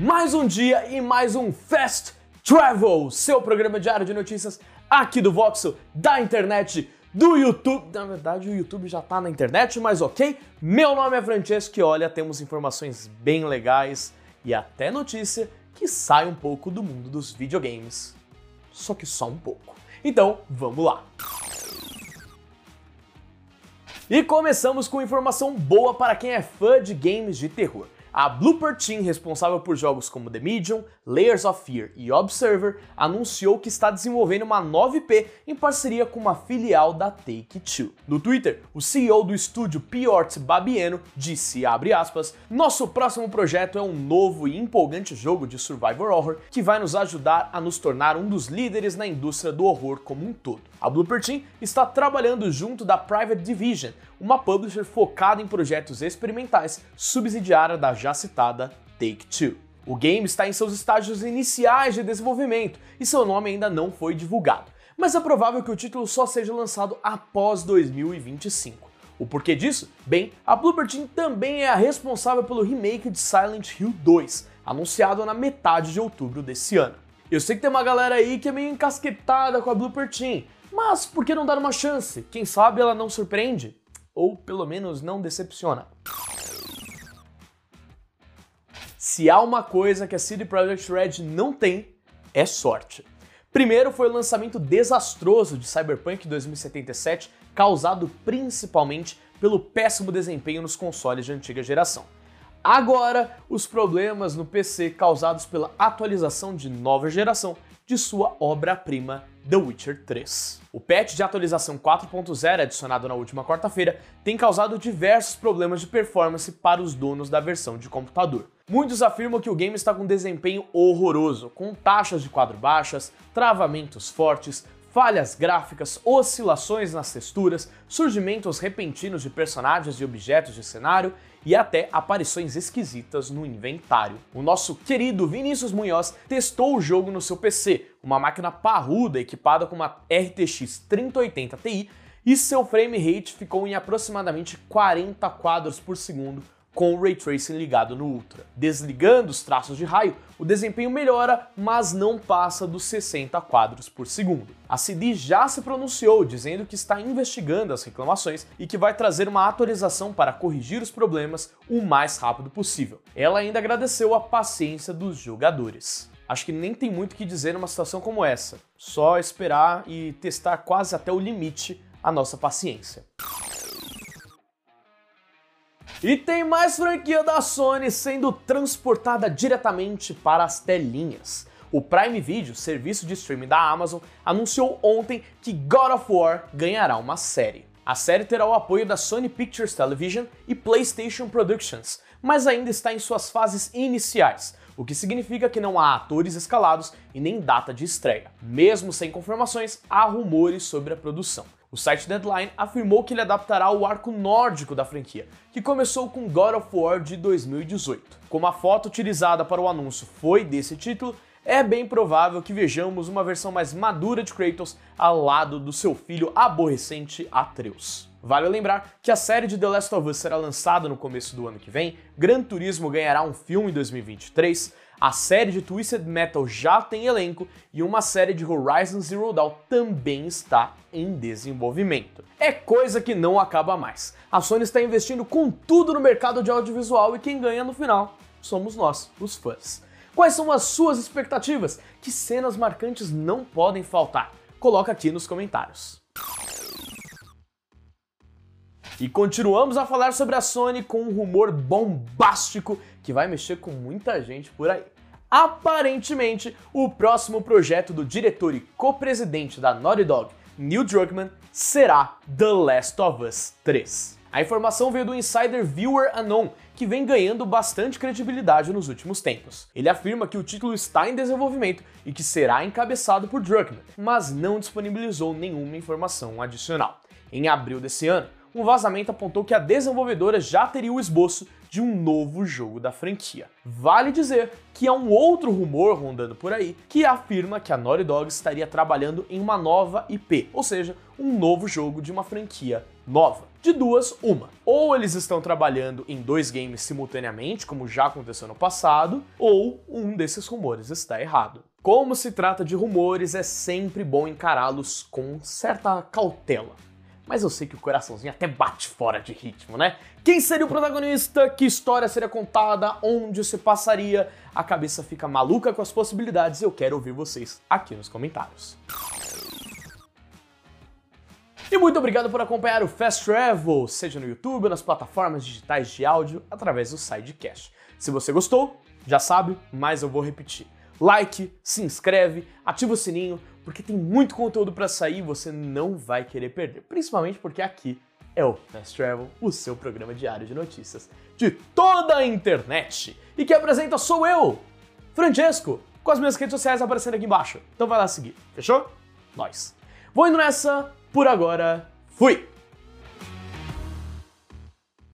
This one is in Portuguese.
mais um dia e mais um Fast Travel, seu programa diário de notícias aqui do Voxel, da internet, do YouTube. Na verdade, o YouTube já tá na internet, mas ok. Meu nome é Francesco e olha, temos informações bem legais e até notícia que sai um pouco do mundo dos videogames. Só que só um pouco. Então, vamos lá. E começamos com informação boa para quem é fã de games de terror. A Blooper Team, responsável por jogos como The Medium, Layers of Fear e Observer, anunciou que está desenvolvendo uma nova IP em parceria com uma filial da Take-Two. No Twitter, o CEO do estúdio Piort Babieno disse, aspas, nosso próximo projeto é um novo e empolgante jogo de survival horror que vai nos ajudar a nos tornar um dos líderes na indústria do horror como um todo. A Blooper Team está trabalhando junto da Private Division, uma publisher focada em projetos experimentais, subsidiária da já citada Take-Two. O game está em seus estágios iniciais de desenvolvimento e seu nome ainda não foi divulgado, mas é provável que o título só seja lançado após 2025. O porquê disso? Bem, a Blooper Team também é a responsável pelo remake de Silent Hill 2, anunciado na metade de outubro desse ano. Eu sei que tem uma galera aí que é meio encasquetada com a Blooper Team, mas por que não dar uma chance? Quem sabe ela não surpreende? Ou pelo menos não decepciona. Se há uma coisa que a CD Projekt Red não tem, é sorte. Primeiro foi o lançamento desastroso de Cyberpunk 2077, causado principalmente pelo péssimo desempenho nos consoles de antiga geração. Agora, os problemas no PC causados pela atualização de nova geração de sua obra-prima The Witcher 3. O patch de atualização 4.0 adicionado na última quarta-feira tem causado diversos problemas de performance para os donos da versão de computador. Muitos afirmam que o game está com desempenho horroroso, com taxas de quadro baixas, travamentos fortes, falhas gráficas, oscilações nas texturas, surgimentos repentinos de personagens e objetos de cenário e até aparições esquisitas no inventário. O nosso querido Vinícius Munhoz testou o jogo no seu PC, uma máquina parruda equipada com uma RTX 3080 Ti, e seu frame rate ficou em aproximadamente 40 quadros por segundo com o Ray Tracing ligado no Ultra. Desligando os traços de raio, o desempenho melhora, mas não passa dos 60 quadros por segundo. A CD já se pronunciou, dizendo que está investigando as reclamações e que vai trazer uma atualização para corrigir os problemas o mais rápido possível. Ela ainda agradeceu a paciência dos jogadores. Acho que nem tem muito o que dizer numa situação como essa, só esperar e testar quase até o limite a nossa paciência. E tem mais franquia da Sony sendo transportada diretamente para as telinhas. O Prime Video, serviço de streaming da Amazon, anunciou ontem que God of War ganhará uma série. A série terá o apoio da Sony Pictures Television e PlayStation Productions, mas ainda está em suas fases iniciais, o que significa que não há atores escalados e nem data de estreia. Mesmo sem confirmações, há rumores sobre a produção. O site Deadline afirmou que ele adaptará o arco nórdico da franquia, que começou com God of War de 2018. Como a foto utilizada para o anúncio foi desse título, é bem provável que vejamos uma versão mais madura de Kratos ao lado do seu filho aborrecente Atreus. Vale lembrar que a série de The Last of Us será lançada no começo do ano que vem, Gran Turismo ganhará um filme em 2023, a série de Twisted Metal já tem elenco e uma série de Horizon Zero Dawn também está em desenvolvimento. É coisa que não acaba mais. A Sony está investindo com tudo no mercado de audiovisual e quem ganha no final somos nós, os fãs. Quais são as suas expectativas? Que cenas marcantes não podem faltar? Coloca aqui nos comentários. E continuamos a falar sobre a Sony com um rumor bombástico que vai mexer com muita gente por aí. Aparentemente, o próximo projeto do diretor e co-presidente da Naughty Dog, Neil Druckmann, será The Last of Us 3. A informação veio do insider Viewer Anon, que vem ganhando bastante credibilidade nos últimos tempos. Ele afirma que o título está em desenvolvimento e que será encabeçado por Druckmann, mas não disponibilizou nenhuma informação adicional. Em abril desse ano, um vazamento apontou que a desenvolvedora já teria o esboço de um novo jogo da franquia. Vale dizer que há um outro rumor rondando por aí que afirma que a Naughty Dog estaria trabalhando em uma nova IP, ou seja, um novo jogo de uma franquia nova. De duas, uma. Ou eles estão trabalhando em dois games simultaneamente, como já aconteceu no passado, ou um desses rumores está errado. Como se trata de rumores, é sempre bom encará-los com certa cautela mas eu sei que o coraçãozinho até bate fora de ritmo, né? Quem seria o protagonista? Que história seria contada? Onde se passaria? A cabeça fica maluca com as possibilidades e eu quero ouvir vocês aqui nos comentários. E muito obrigado por acompanhar o Fast Travel, seja no YouTube ou nas plataformas digitais de áudio, através do Sidecast. Se você gostou, já sabe, mas eu vou repetir. Like, se inscreve, ativa o sininho, porque tem muito conteúdo para sair e você não vai querer perder. Principalmente porque aqui é o Fast Travel, o seu programa diário de notícias de toda a internet. E quem apresenta sou eu, Francesco, com as minhas redes sociais aparecendo aqui embaixo. Então vai lá seguir, fechou? Nós. Vou indo nessa, por agora, fui!